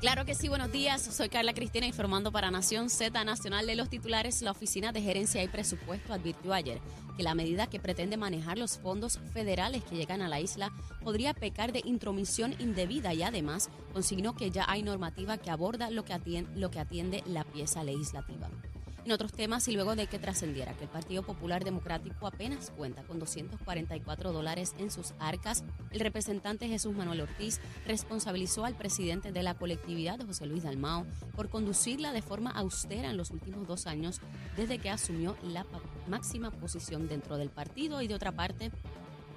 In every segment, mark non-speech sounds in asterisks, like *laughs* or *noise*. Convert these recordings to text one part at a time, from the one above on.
Claro que sí, buenos días. Soy Carla Cristina informando para Nación Z Nacional de los titulares. La Oficina de Gerencia y Presupuesto advirtió ayer que la medida que pretende manejar los fondos federales que llegan a la isla podría pecar de intromisión indebida y además consignó que ya hay normativa que aborda lo que atiende, lo que atiende la pieza legislativa. En otros temas, y luego de que trascendiera que el Partido Popular Democrático apenas cuenta con 244 dólares en sus arcas, el representante Jesús Manuel Ortiz responsabilizó al presidente de la colectividad, José Luis Dalmao, por conducirla de forma austera en los últimos dos años desde que asumió la máxima posición dentro del partido y de otra parte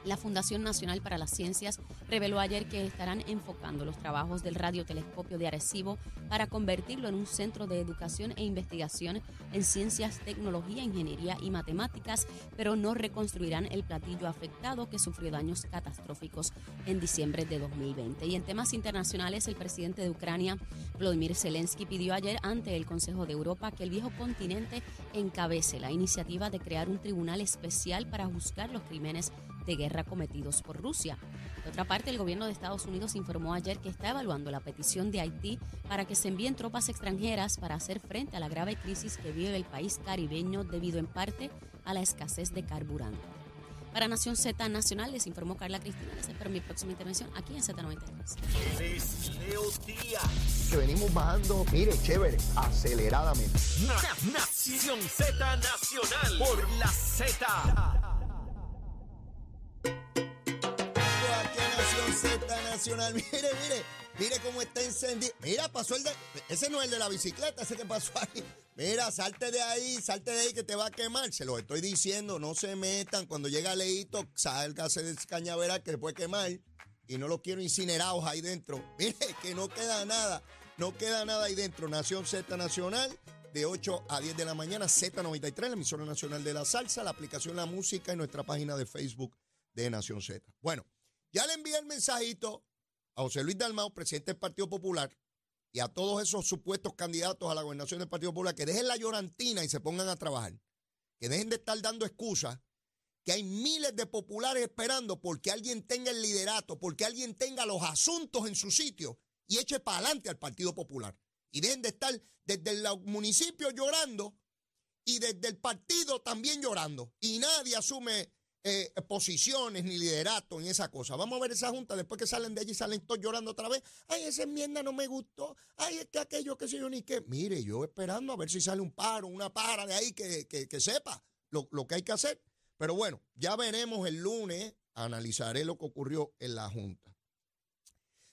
la Fundación Nacional para las Ciencias reveló ayer que estarán enfocando los trabajos del radiotelescopio de Arecibo para convertirlo en un centro de educación e investigación en ciencias, tecnología, ingeniería y matemáticas, pero no reconstruirán el platillo afectado que sufrió daños catastróficos en diciembre de 2020. Y en temas internacionales, el presidente de Ucrania, Vladimir Zelensky, pidió ayer ante el Consejo de Europa que el viejo continente encabece la iniciativa de crear un tribunal especial para juzgar los crímenes de guerra cometidos por Rusia. De otra parte, el gobierno de Estados Unidos informó ayer que está evaluando la petición de Haití para que se envíen tropas extranjeras para hacer frente a la grave crisis que vive el país caribeño debido en parte a la escasez de carburante. Para Nación Z Nacional les informó Carla Cristina. Les espero mi próxima intervención aquí en Z93. Que venimos bajando, mire, chévere, aceleradamente. Nación Z Nacional por la Z. Nacional. *laughs* Mire, mire, mire cómo está encendido. Mira, pasó el de. Ese no es el de la bicicleta, ese que pasó ahí. Mira, salte de ahí, salte de ahí que te va a quemar. Se lo estoy diciendo, no se metan. Cuando llega Leito, salga de cañavera que puede quemar. Y no lo quiero incinerados ahí dentro. *laughs* Mire, que no queda nada. No queda nada ahí dentro. Nación Z Nacional de 8 a 10 de la mañana, Z93, la emisora nacional de la salsa, la aplicación La Música y nuestra página de Facebook de Nación Z. Bueno, ya le envié el mensajito a José Luis Dalmau, presidente del Partido Popular, y a todos esos supuestos candidatos a la gobernación del Partido Popular, que dejen la llorantina y se pongan a trabajar. Que dejen de estar dando excusas, que hay miles de populares esperando porque alguien tenga el liderato, porque alguien tenga los asuntos en su sitio y eche para adelante al Partido Popular. Y dejen de estar desde el municipio llorando y desde el partido también llorando. Y nadie asume eh, posiciones ni liderato en esa cosa. Vamos a ver esa junta después que salen de allí salen todos llorando otra vez. Ay, esa enmienda no me gustó. Ay, es que aquello que sé yo ni qué. Mire, yo esperando a ver si sale un paro, una para de ahí que, sepa lo, lo, que hay que hacer. Pero bueno, ya veremos el lunes. Analizaré lo que ocurrió en la junta.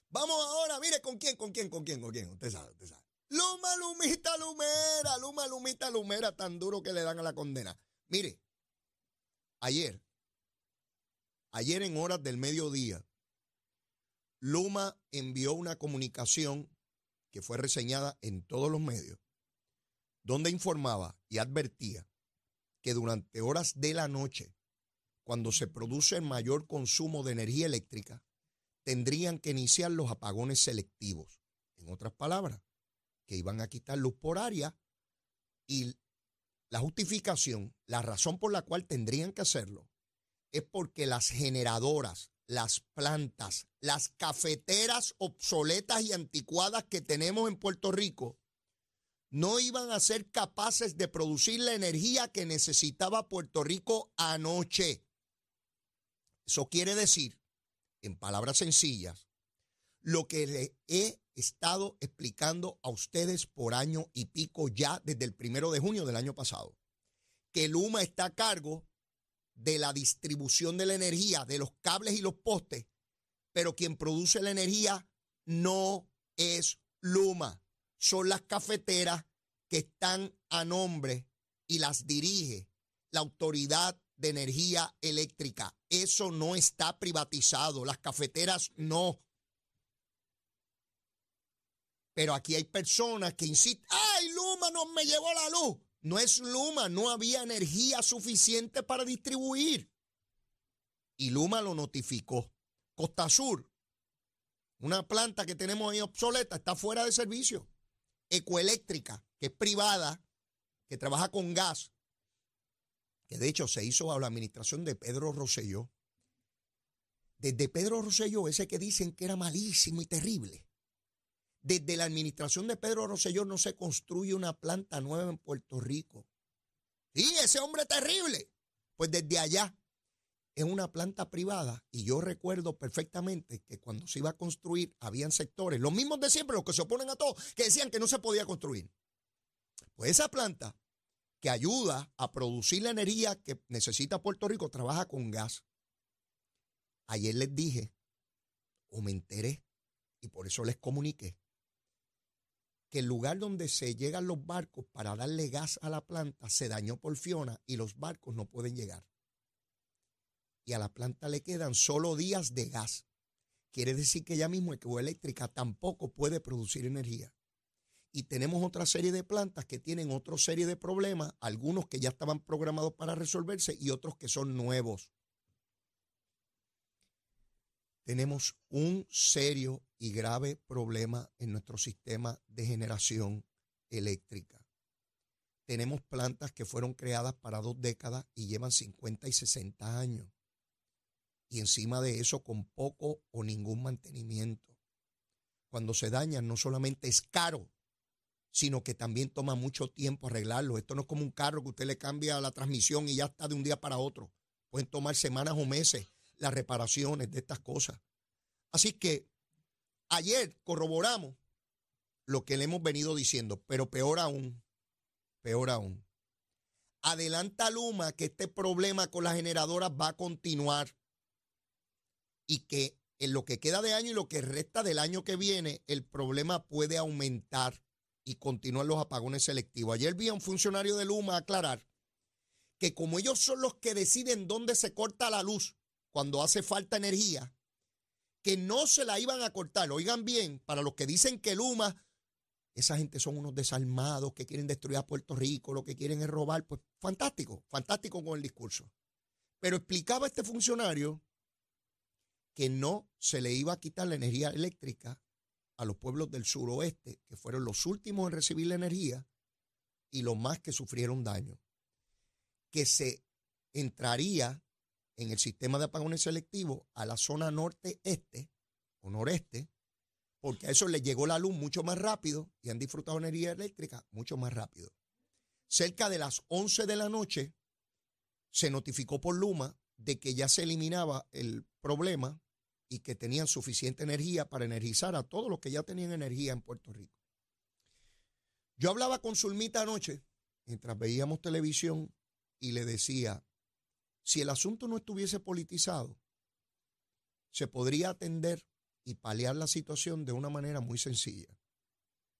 Vamos ahora, mire con quién, con quién, con quién, con quién. Usted sabe, usted sabe. Luma, Lumita, Lumera, Luma, Lumita, Lumera, tan duro que le dan a la condena. Mire, ayer Ayer en horas del mediodía, Luma envió una comunicación que fue reseñada en todos los medios, donde informaba y advertía que durante horas de la noche, cuando se produce el mayor consumo de energía eléctrica, tendrían que iniciar los apagones selectivos. En otras palabras, que iban a quitar luz por área y la justificación, la razón por la cual tendrían que hacerlo, es porque las generadoras, las plantas, las cafeteras obsoletas y anticuadas que tenemos en Puerto Rico no iban a ser capaces de producir la energía que necesitaba Puerto Rico anoche. Eso quiere decir, en palabras sencillas, lo que le he estado explicando a ustedes por año y pico ya desde el primero de junio del año pasado, que Luma está a cargo de la distribución de la energía, de los cables y los postes, pero quien produce la energía no es Luma, son las cafeteras que están a nombre y las dirige la Autoridad de Energía Eléctrica. Eso no está privatizado, las cafeteras no. Pero aquí hay personas que insisten, ¡ay, Luma no me llevó la luz! No es Luma, no había energía suficiente para distribuir. Y Luma lo notificó. Costa Sur, una planta que tenemos ahí obsoleta, está fuera de servicio. Ecoeléctrica, que es privada, que trabaja con gas, que de hecho se hizo a la administración de Pedro Rosselló. Desde Pedro Rosselló, ese que dicen que era malísimo y terrible. Desde la administración de Pedro Rosselló no se construye una planta nueva en Puerto Rico. Sí, ese hombre terrible. Pues desde allá es una planta privada y yo recuerdo perfectamente que cuando se iba a construir habían sectores, los mismos de siempre, los que se oponen a todo, que decían que no se podía construir. Pues esa planta que ayuda a producir la energía que necesita Puerto Rico trabaja con gas. Ayer les dije, o me enteré, y por eso les comuniqué, el lugar donde se llegan los barcos para darle gas a la planta se dañó por Fiona y los barcos no pueden llegar. Y a la planta le quedan solo días de gas. Quiere decir que ya mismo Ecoeléctrica tampoco puede producir energía. Y tenemos otra serie de plantas que tienen otra serie de problemas, algunos que ya estaban programados para resolverse y otros que son nuevos. Tenemos un serio y grave problema en nuestro sistema de generación eléctrica. Tenemos plantas que fueron creadas para dos décadas y llevan 50 y 60 años. Y encima de eso con poco o ningún mantenimiento. Cuando se dañan no solamente es caro, sino que también toma mucho tiempo arreglarlo. Esto no es como un carro que usted le cambia la transmisión y ya está de un día para otro. Pueden tomar semanas o meses las reparaciones de estas cosas. Así que Ayer corroboramos lo que le hemos venido diciendo, pero peor aún, peor aún. Adelanta Luma que este problema con las generadoras va a continuar y que en lo que queda de año y lo que resta del año que viene, el problema puede aumentar y continuar los apagones selectivos. Ayer vi a un funcionario de Luma aclarar que como ellos son los que deciden dónde se corta la luz cuando hace falta energía, que no se la iban a cortar. Oigan bien, para los que dicen que Luma, esa gente son unos desalmados que quieren destruir a Puerto Rico, lo que quieren es robar, pues fantástico, fantástico con el discurso. Pero explicaba este funcionario que no se le iba a quitar la energía eléctrica a los pueblos del suroeste, que fueron los últimos en recibir la energía y los más que sufrieron daño. Que se entraría en el sistema de apagones selectivos a la zona norte-este o noreste, porque a eso les llegó la luz mucho más rápido y han disfrutado energía eléctrica mucho más rápido. Cerca de las 11 de la noche se notificó por Luma de que ya se eliminaba el problema y que tenían suficiente energía para energizar a todos los que ya tenían energía en Puerto Rico. Yo hablaba con Zulmita anoche, mientras veíamos televisión, y le decía, si el asunto no estuviese politizado, se podría atender y paliar la situación de una manera muy sencilla.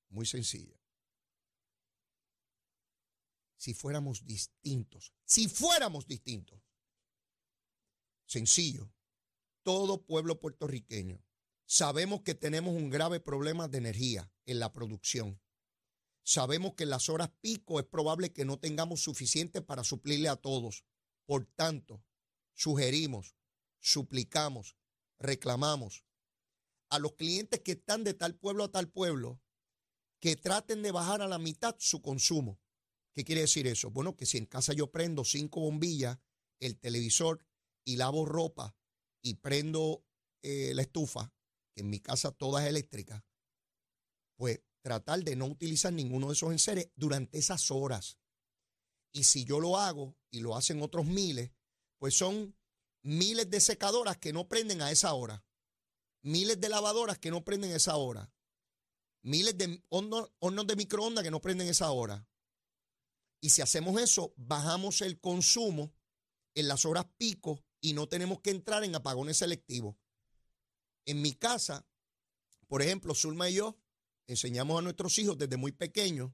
Muy sencilla. Si fuéramos distintos, si fuéramos distintos. Sencillo. Todo pueblo puertorriqueño sabemos que tenemos un grave problema de energía en la producción. Sabemos que en las horas pico es probable que no tengamos suficiente para suplirle a todos. Por tanto, sugerimos, suplicamos, reclamamos a los clientes que están de tal pueblo a tal pueblo que traten de bajar a la mitad su consumo. ¿Qué quiere decir eso? Bueno, que si en casa yo prendo cinco bombillas, el televisor y lavo ropa y prendo eh, la estufa, que en mi casa toda es eléctrica, pues tratar de no utilizar ninguno de esos enseres durante esas horas. Y si yo lo hago y lo hacen otros miles, pues son miles de secadoras que no prenden a esa hora, miles de lavadoras que no prenden a esa hora, miles de hornos, de microondas que no prenden a esa hora. Y si hacemos eso, bajamos el consumo en las horas pico y no tenemos que entrar en apagones selectivos. En mi casa, por ejemplo, Zulma y yo enseñamos a nuestros hijos desde muy pequeños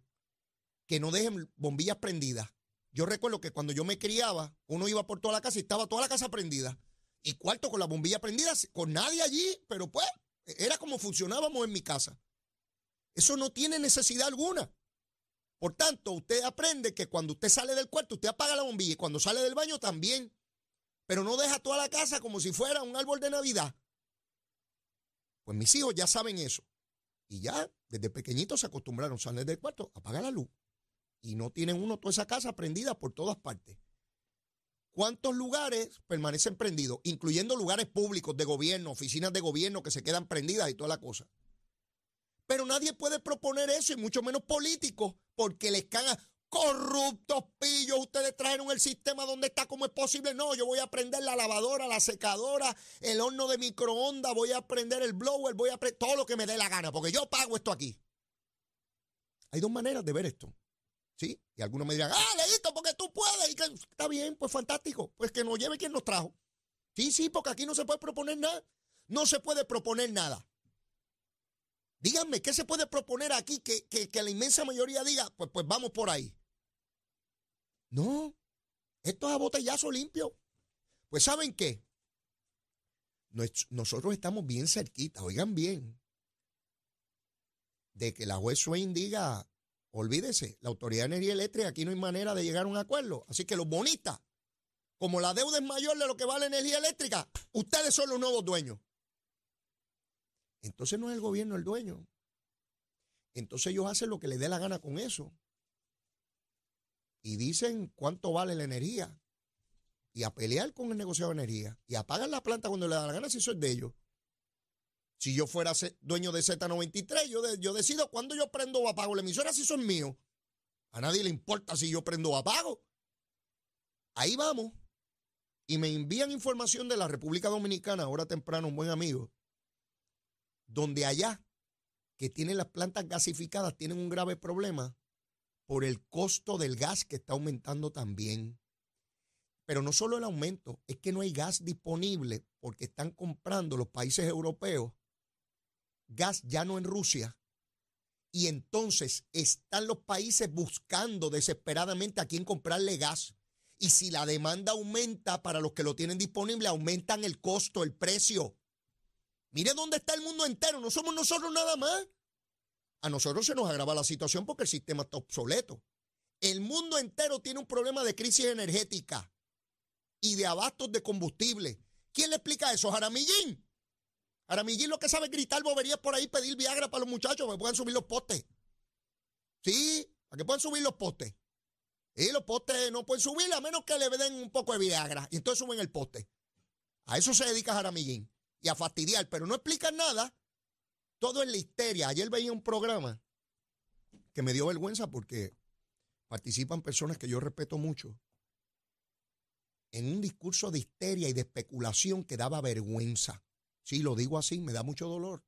que no dejen bombillas prendidas. Yo recuerdo que cuando yo me criaba, uno iba por toda la casa y estaba toda la casa prendida. Y cuarto con la bombilla prendida, con nadie allí, pero pues era como funcionábamos en mi casa. Eso no tiene necesidad alguna. Por tanto, usted aprende que cuando usted sale del cuarto, usted apaga la bombilla y cuando sale del baño también. Pero no deja toda la casa como si fuera un árbol de Navidad. Pues mis hijos ya saben eso. Y ya desde pequeñitos se acostumbraron a salir del cuarto, apaga la luz y no tienen uno toda esa casa prendida por todas partes. ¿Cuántos lugares permanecen prendidos? Incluyendo lugares públicos de gobierno, oficinas de gobierno que se quedan prendidas y toda la cosa. Pero nadie puede proponer eso, y mucho menos políticos, porque les cagan corruptos pillos. Ustedes trajeron el sistema donde está como es posible. No, yo voy a prender la lavadora, la secadora, el horno de microondas, voy a prender el blower, voy a prender todo lo que me dé la gana, porque yo pago esto aquí. Hay dos maneras de ver esto. Y algunos me dirán, ah, leíto, porque tú puedes. Y que, está bien, pues fantástico. Pues que nos lleve quien nos trajo. Sí, sí, porque aquí no se puede proponer nada. No se puede proponer nada. Díganme, ¿qué se puede proponer aquí que, que, la inmensa mayoría diga, pues, pues vamos por ahí? No, esto es a botellazo limpio. Pues ¿saben qué? Nosotros estamos bien cerquita, oigan bien, de que la juez Swain diga, olvídese, la Autoridad de Energía Eléctrica, aquí no hay manera de llegar a un acuerdo. Así que los bonistas, como la deuda es mayor de lo que vale energía eléctrica, ustedes son los nuevos dueños. Entonces no es el gobierno el dueño. Entonces ellos hacen lo que les dé la gana con eso. Y dicen cuánto vale la energía. Y a pelear con el negociado de energía. Y apagan la planta cuando le da la gana si eso es de ellos. Si yo fuera dueño de Z93, yo, yo decido cuándo yo prendo o apago la emisora si son míos. A nadie le importa si yo prendo o apago. Ahí vamos. Y me envían información de la República Dominicana, ahora temprano, un buen amigo, donde allá, que tienen las plantas gasificadas, tienen un grave problema por el costo del gas que está aumentando también. Pero no solo el aumento, es que no hay gas disponible porque están comprando los países europeos gas ya no en Rusia. Y entonces están los países buscando desesperadamente a quién comprarle gas. Y si la demanda aumenta para los que lo tienen disponible, aumentan el costo, el precio. Mire dónde está el mundo entero, no somos nosotros nada más. A nosotros se nos agrava la situación porque el sistema está obsoleto. El mundo entero tiene un problema de crisis energética y de abastos de combustible. ¿Quién le explica eso? Jaramillín. Jaramillín lo que sabe es gritar boberías por ahí, pedir Viagra para los muchachos que puedan subir los postes. Sí, para que puedan subir los postes. Y los postes no pueden subir a menos que le den un poco de Viagra. Y entonces suben el poste. A eso se dedica Jaramillín y a fastidiar, pero no explican nada. Todo es la histeria. Ayer veía un programa que me dio vergüenza porque participan personas que yo respeto mucho en un discurso de histeria y de especulación que daba vergüenza. Sí, lo digo así, me da mucho dolor,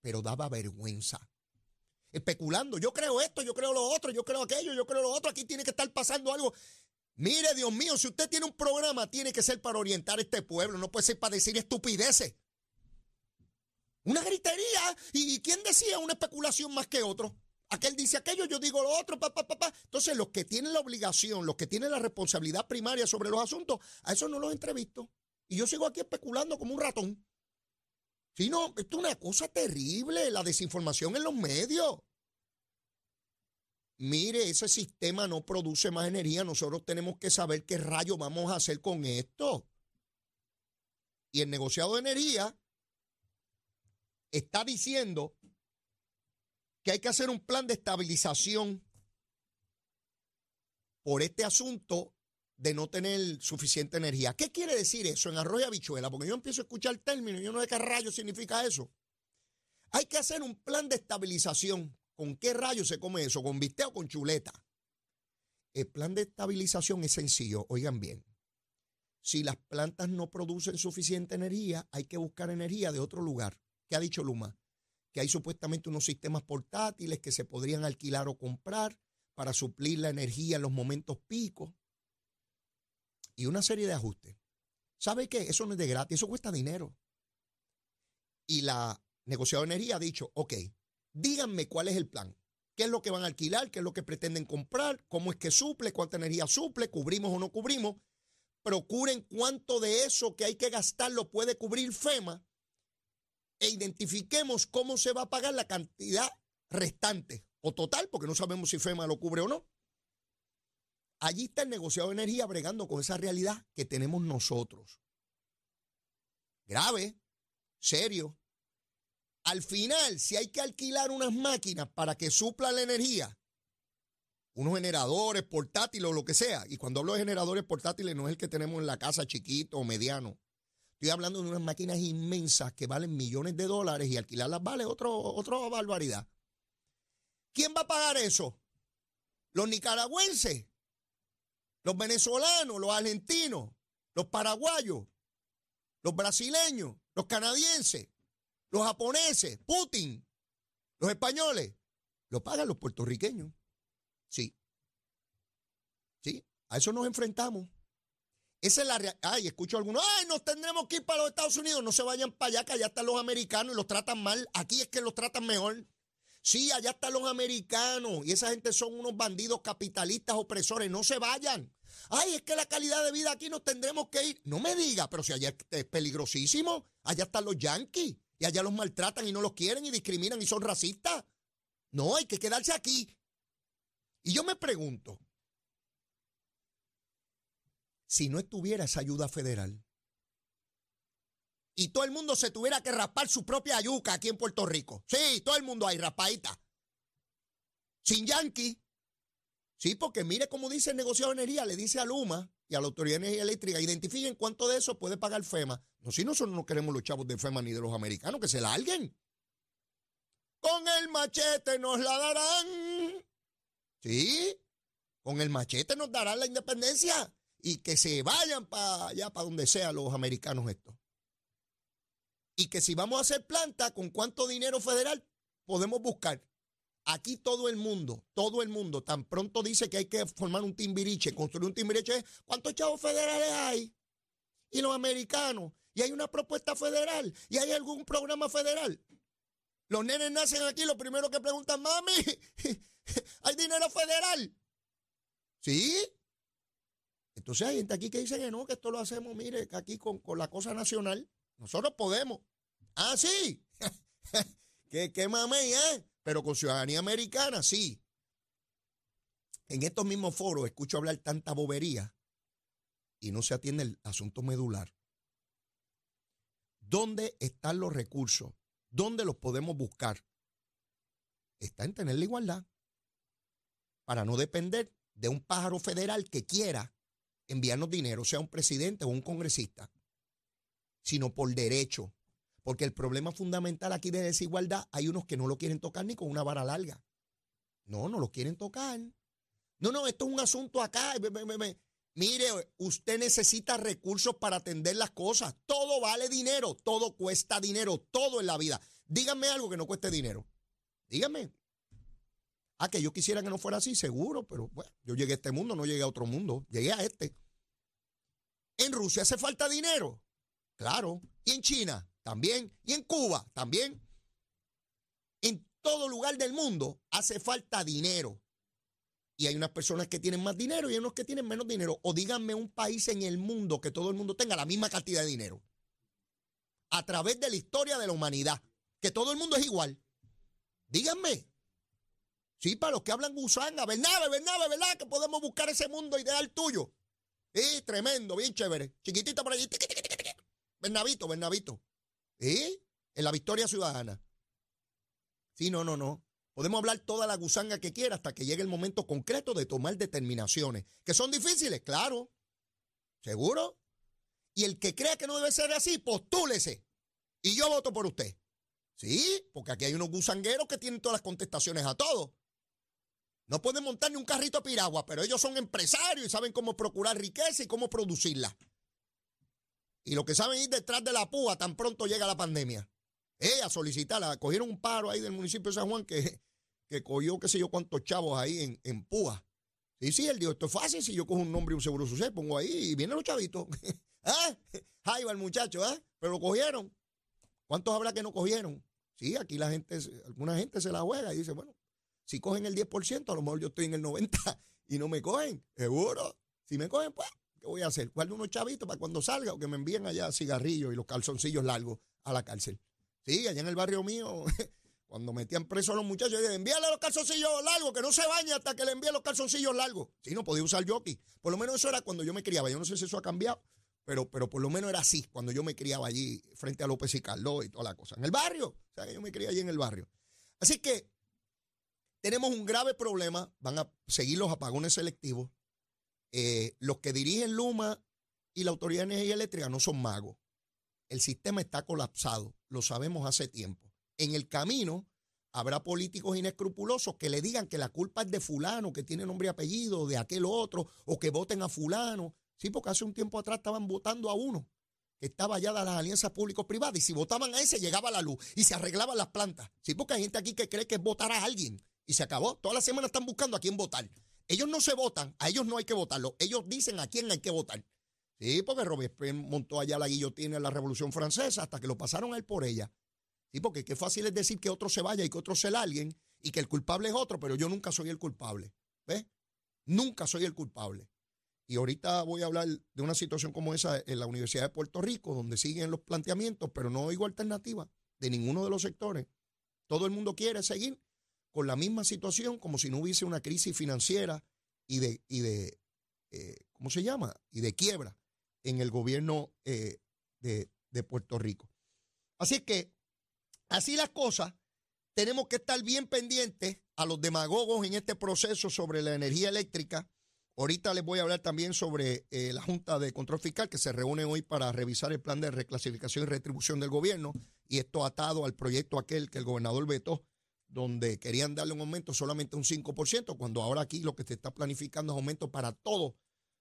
pero daba vergüenza. Especulando, yo creo esto, yo creo lo otro, yo creo aquello, yo creo lo otro, aquí tiene que estar pasando algo. Mire, Dios mío, si usted tiene un programa, tiene que ser para orientar a este pueblo, no puede ser para decir estupideces. Una gritería. ¿Y quién decía una especulación más que otro? Aquel dice aquello, yo digo lo otro, papá, papá. Entonces, los que tienen la obligación, los que tienen la responsabilidad primaria sobre los asuntos, a eso no los entrevisto. Y yo sigo aquí especulando como un ratón. Si no, esto es una cosa terrible, la desinformación en los medios. Mire, ese sistema no produce más energía. Nosotros tenemos que saber qué rayos vamos a hacer con esto. Y el negociado de energía está diciendo que hay que hacer un plan de estabilización por este asunto de no tener suficiente energía. ¿Qué quiere decir eso en arroz y habichuela? Porque yo empiezo a escuchar el término y yo no sé qué rayo significa eso. Hay que hacer un plan de estabilización. ¿Con qué rayo se come eso? ¿Con bistec o con chuleta? El plan de estabilización es sencillo, oigan bien. Si las plantas no producen suficiente energía, hay que buscar energía de otro lugar. ¿Qué ha dicho Luma? Que hay supuestamente unos sistemas portátiles que se podrían alquilar o comprar para suplir la energía en los momentos picos y una serie de ajustes. ¿Sabe qué? Eso no es de gratis, eso cuesta dinero. Y la energía ha dicho, ok, díganme cuál es el plan. ¿Qué es lo que van a alquilar? ¿Qué es lo que pretenden comprar? ¿Cómo es que suple? ¿Cuánta energía suple? ¿Cubrimos o no cubrimos? Procuren cuánto de eso que hay que gastar lo puede cubrir FEMA e identifiquemos cómo se va a pagar la cantidad restante o total, porque no sabemos si FEMA lo cubre o no. Allí está el negociado de energía bregando con esa realidad que tenemos nosotros. Grave, serio. Al final, si hay que alquilar unas máquinas para que suplan la energía, unos generadores portátiles o lo que sea, y cuando hablo de generadores portátiles no es el que tenemos en la casa chiquito o mediano, Estoy hablando de unas máquinas inmensas que valen millones de dólares y alquilarlas vale otro, otra barbaridad. ¿Quién va a pagar eso? ¿Los nicaragüenses? ¿Los venezolanos? ¿Los argentinos? ¿Los paraguayos? ¿Los brasileños? ¿Los canadienses? ¿Los japoneses? ¿Putin? ¿Los españoles? Lo pagan los puertorriqueños. Sí. Sí, a eso nos enfrentamos. Esa es la realidad. Ay, escucho algunos, ay, nos tendremos que ir para los Estados Unidos. No se vayan para allá, que allá están los americanos y los tratan mal. Aquí es que los tratan mejor. Sí, allá están los americanos y esa gente son unos bandidos capitalistas opresores. No se vayan. Ay, es que la calidad de vida aquí nos tendremos que ir. No me diga, pero si allá es peligrosísimo, allá están los yanquis y allá los maltratan y no los quieren y discriminan y son racistas. No, hay que quedarse aquí. Y yo me pregunto, si no estuviera esa ayuda federal y todo el mundo se tuviera que raspar su propia yuca aquí en Puerto Rico. Sí, todo el mundo hay raspadita. Sin yanqui. Sí, porque mire cómo dice el negocio de energía, le dice a Luma y a la Autoridad de Energía Eléctrica, identifiquen cuánto de eso puede pagar FEMA. No, si nosotros no queremos los chavos de FEMA ni de los americanos, que se la alguien. Con el machete nos la darán. Sí, con el machete nos darán la independencia y que se vayan para allá, para donde sea los americanos estos. Y que si vamos a hacer planta, ¿con cuánto dinero federal podemos buscar? Aquí todo el mundo, todo el mundo, tan pronto dice que hay que formar un timbiriche, construir un timbiriche, ¿cuántos chavos federales hay? Y los americanos, y hay una propuesta federal, y hay algún programa federal. Los nenes nacen aquí, lo primero que preguntan, mami, *laughs* ¿hay dinero federal? ¿Sí? Entonces hay gente aquí que dice que no, que esto lo hacemos, mire, que aquí con, la cosa nacional, nosotros podemos. Ah, sí. *laughs* ¿Qué, qué mamey, eh? Pero con ciudadanía americana, sí. En estos mismos foros escucho hablar tanta bobería y no se atiende el asunto medular. ¿Dónde están los recursos? ¿Dónde los podemos buscar? Está en tener la igualdad para no depender de un pájaro federal que quiera enviarnos dinero, sea un presidente o un congresista, sino por derecho. Porque el problema fundamental aquí de desigualdad, hay unos que no lo quieren tocar ni con una vara larga. No, no lo quieren tocar. No, no, esto es un asunto acá. Mire, usted necesita recursos para atender las cosas. Todo vale dinero, todo cuesta dinero, todo en la vida. Díganme algo que no cueste dinero. Díganme. Ah, que yo quisiera que no fuera así, seguro, pero bueno, yo llegué a este mundo, no llegué a otro mundo, llegué a este. En Rusia hace falta dinero, claro. Y en China también. Y en Cuba también. En todo lugar del mundo hace falta dinero. Y hay unas personas que tienen más dinero y hay unos que tienen menos dinero. O díganme un país en el mundo que todo el mundo tenga la misma cantidad de dinero. A través de la historia de la humanidad. Que todo el mundo es igual. Díganme. Sí, para los que hablan gusanga, Bernabe, Bernabe, ¿verdad? Que podemos buscar ese mundo ideal tuyo. Sí, tremendo, bien chévere. Chiquitito por allí. Bernabito, Bernabito. ¿Sí? En la victoria ciudadana. Sí, no, no, no. Podemos hablar toda la gusanga que quiera hasta que llegue el momento concreto de tomar determinaciones. ¿Que son difíciles? Claro. ¿Seguro? Y el que crea que no debe ser así, postúlese. Y yo voto por usted. Sí, porque aquí hay unos gusangueros que tienen todas las contestaciones a todo. No pueden montar ni un carrito a piragua, pero ellos son empresarios y saben cómo procurar riqueza y cómo producirla. Y lo que saben ir detrás de la púa tan pronto llega la pandemia. Eh, a solicitarla. Cogieron un paro ahí del municipio de San Juan que, *laughs* que cogió qué sé yo cuántos chavos ahí en, en púa. Sí, sí, él dijo, esto es fácil, si yo cojo un nombre y un seguro social, pongo ahí y vienen los chavitos. *laughs* ¿Ah? *laughs* Ahí va el muchacho, ¿ah? Pero lo cogieron. ¿Cuántos habrá que no cogieron? Sí, aquí la gente, alguna gente se la juega y dice, bueno, si cogen el 10%, a lo mejor yo estoy en el 90% y no me cogen, seguro. Si me cogen, pues, ¿qué voy a hacer? Guardo unos chavitos para cuando salga o que me envíen allá cigarrillos y los calzoncillos largos a la cárcel. Sí, allá en el barrio mío, *laughs* cuando metían presos a los muchachos, yo envíale los calzoncillos largos, que no se bañe hasta que le envíe los calzoncillos largos. Sí, no podía usar jockey. Por lo menos eso era cuando yo me criaba. Yo no sé si eso ha cambiado, pero, pero por lo menos era así cuando yo me criaba allí frente a López y Carlos y toda la cosa. En el barrio. O sea, yo me crié allí en el barrio. Así que tenemos un grave problema, van a seguir los apagones selectivos. Eh, los que dirigen Luma y la Autoridad de Energía Eléctrica no son magos. El sistema está colapsado, lo sabemos hace tiempo. En el camino habrá políticos inescrupulosos que le digan que la culpa es de fulano, que tiene nombre y apellido, de aquel otro, o que voten a fulano. Sí, porque hace un tiempo atrás estaban votando a uno que estaba allá de las alianzas público-privadas y si votaban a ese llegaba la luz y se arreglaban las plantas. Sí, porque hay gente aquí que cree que es votar a alguien y se acabó. Toda la semana están buscando a quién votar. Ellos no se votan, a ellos no hay que votarlo. Ellos dicen a quién hay que votar. Sí, porque Robespierre montó allá la guillotina en la Revolución Francesa hasta que lo pasaron a él por ella. Sí, porque qué fácil es decir que otro se vaya y que otro se alguien y que el culpable es otro, pero yo nunca soy el culpable. ¿Ves? Nunca soy el culpable. Y ahorita voy a hablar de una situación como esa en la Universidad de Puerto Rico, donde siguen los planteamientos, pero no oigo alternativa de ninguno de los sectores. Todo el mundo quiere seguir con la misma situación como si no hubiese una crisis financiera y de, y de eh, ¿cómo se llama? Y de quiebra en el gobierno eh, de, de Puerto Rico. Así que Así las cosas, tenemos que estar bien pendientes a los demagogos en este proceso sobre la energía eléctrica. Ahorita les voy a hablar también sobre eh, la Junta de Control Fiscal que se reúne hoy para revisar el plan de reclasificación y retribución del gobierno y esto atado al proyecto aquel que el gobernador vetó, donde querían darle un aumento solamente un 5%, cuando ahora aquí lo que se está planificando es aumento para todos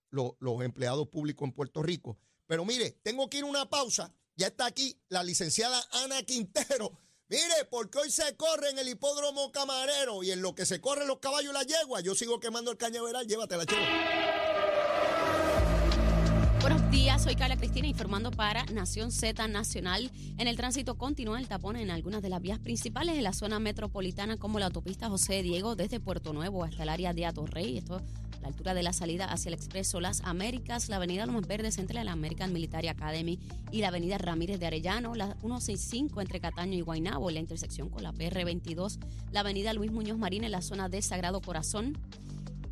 los, los empleados públicos en Puerto Rico. Pero mire, tengo que ir a una pausa. Ya está aquí la licenciada Ana Quintero. Mire, porque hoy se corre en el hipódromo camarero y en lo que se corren los caballos y la yegua, yo sigo quemando el cañaveral, llévatela, chivo. Soy Carla Cristina informando para Nación Z Nacional. En el tránsito continúa el tapón en algunas de las vías principales de la zona metropolitana como la autopista José Diego desde Puerto Nuevo hasta el área de Atorrey. Esto la altura de la salida hacia el Expreso Las Américas, la avenida Lomas Verdes entre la American Military Academy y la avenida Ramírez de Arellano, la 165 entre Cataño y Guaynabo, la intersección con la PR22, la avenida Luis Muñoz Marín en la zona de Sagrado Corazón,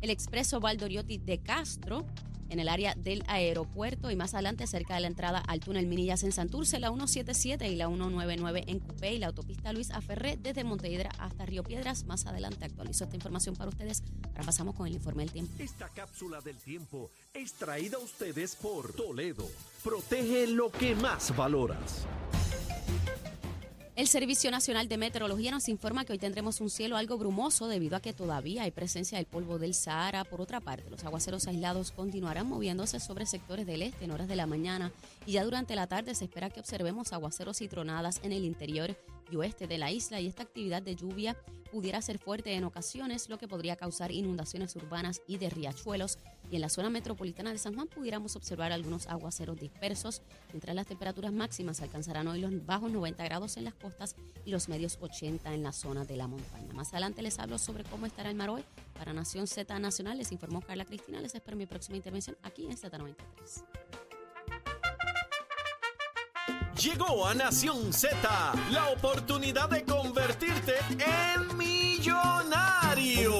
el Expreso Valdoriotti de Castro, en el área del aeropuerto y más adelante cerca de la entrada al túnel Minillas en Santurce, la 177 y la 199 en Cupé y la autopista Luis Aferré desde Montehiedra hasta Río Piedras. Más adelante actualizo esta información para ustedes. Ahora pasamos con el informe del tiempo. Esta cápsula del tiempo es traída a ustedes por Toledo. Protege lo que más valoras. El Servicio Nacional de Meteorología nos informa que hoy tendremos un cielo algo brumoso debido a que todavía hay presencia del polvo del Sahara. Por otra parte, los aguaceros aislados continuarán moviéndose sobre sectores del este en horas de la mañana y ya durante la tarde se espera que observemos aguaceros y tronadas en el interior y oeste de la isla y esta actividad de lluvia pudiera ser fuerte en ocasiones, lo que podría causar inundaciones urbanas y de riachuelos. Y en la zona metropolitana de San Juan pudiéramos observar algunos aguaceros dispersos, mientras las temperaturas máximas alcanzarán hoy los bajos 90 grados en las costas y los medios 80 en la zona de la montaña. Más adelante les hablo sobre cómo estará el mar hoy. Para Nación Z Nacional les informó Carla Cristina. Les espero mi próxima intervención aquí en Z93. Llegó a Nación Z la oportunidad de convertirte en millonario.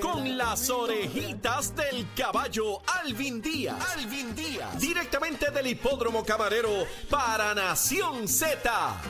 Con las orejitas del caballo Alvin Díaz. Alvin Díaz. Directamente del hipódromo camarero para Nación Z.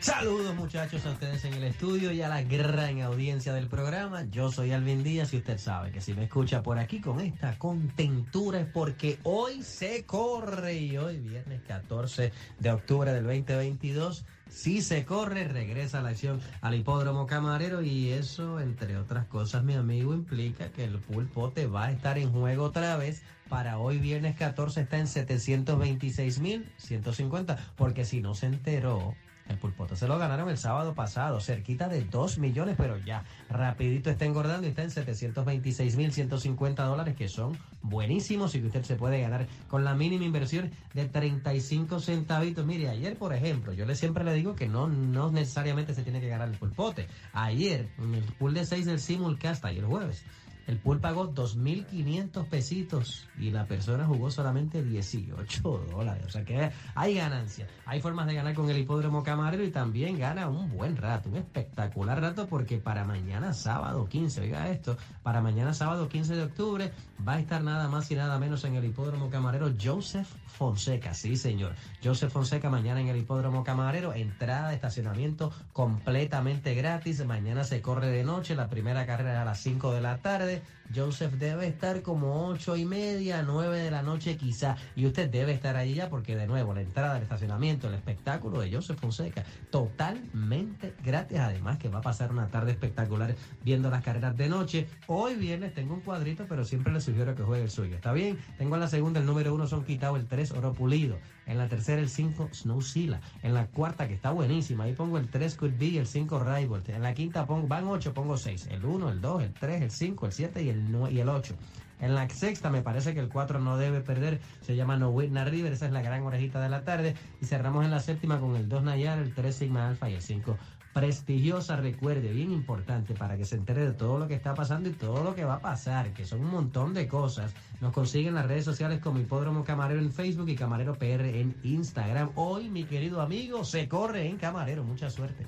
Saludos muchachos a ustedes en el estudio y a la gran audiencia del programa. Yo soy Alvin Díaz y usted sabe que si me escucha por aquí con esta contentura es porque hoy se corre y hoy viernes 14 de octubre del 2022 si se corre, regresa la acción al hipódromo camarero y eso, entre otras cosas, mi amigo, implica que el pulpote va a estar en juego otra vez. Para hoy viernes 14 está en 726.150, porque si no se enteró, el pulpote se lo ganaron el sábado pasado, cerquita de 2 millones, pero ya rapidito está engordando y está en 726.150 dólares, que son buenísimos y que usted se puede ganar con la mínima inversión de 35 centavitos. Mire, ayer, por ejemplo, yo le siempre le digo que no, no necesariamente se tiene que ganar el pulpote. Ayer, en el pool de 6 del Simulcast, ayer jueves, El pool pagó 2.500 pesitos y la persona jugó solamente 18 dólares. O sea que hay ganancia. Hay formas de ganar con el hipódromo camarero y también gana un buen rato, un espectacular rato porque para mañana sábado 15, oiga esto, para mañana sábado 15 de octubre va a estar nada más y nada menos en el hipódromo camarero Joseph Fonseca. Sí, señor. Joseph Fonseca mañana en el hipódromo camarero. Entrada estacionamiento completamente gratis. Mañana se corre de noche. La primera carrera a las 5 de la tarde. Joseph debe estar como ocho y media, nueve de la noche quizá. Y usted debe estar ahí ya porque de nuevo la entrada del estacionamiento, el espectáculo de Joseph Fonseca, totalmente gratis. Además que va a pasar una tarde espectacular viendo las carreras de noche. Hoy viernes tengo un cuadrito, pero siempre le sugiero que juegue el suyo. ¿Está bien? Tengo en la segunda el número uno son quitado, el tres oro pulido. En la tercera el 5 Snow Sila. En la cuarta que está buenísima, ahí pongo el 3 Could Be el 5 Rival. En la quinta pongo, van 8, pongo 6. El 1, el 2, el 3, el 5, el 7 y el y el 8. En la sexta me parece que el 4 no debe perder, se llama No Whitney River, esa es la gran orejita de la tarde. Y cerramos en la séptima con el 2 Nayar, el 3 Sigma Alpha y el 5 prestigiosa, recuerde, bien importante para que se entere de todo lo que está pasando y todo lo que va a pasar, que son un montón de cosas. Nos consiguen las redes sociales como Hipódromo Camarero en Facebook y Camarero PR en Instagram. Hoy, mi querido amigo, se corre en Camarero. Mucha suerte.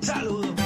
Saludos.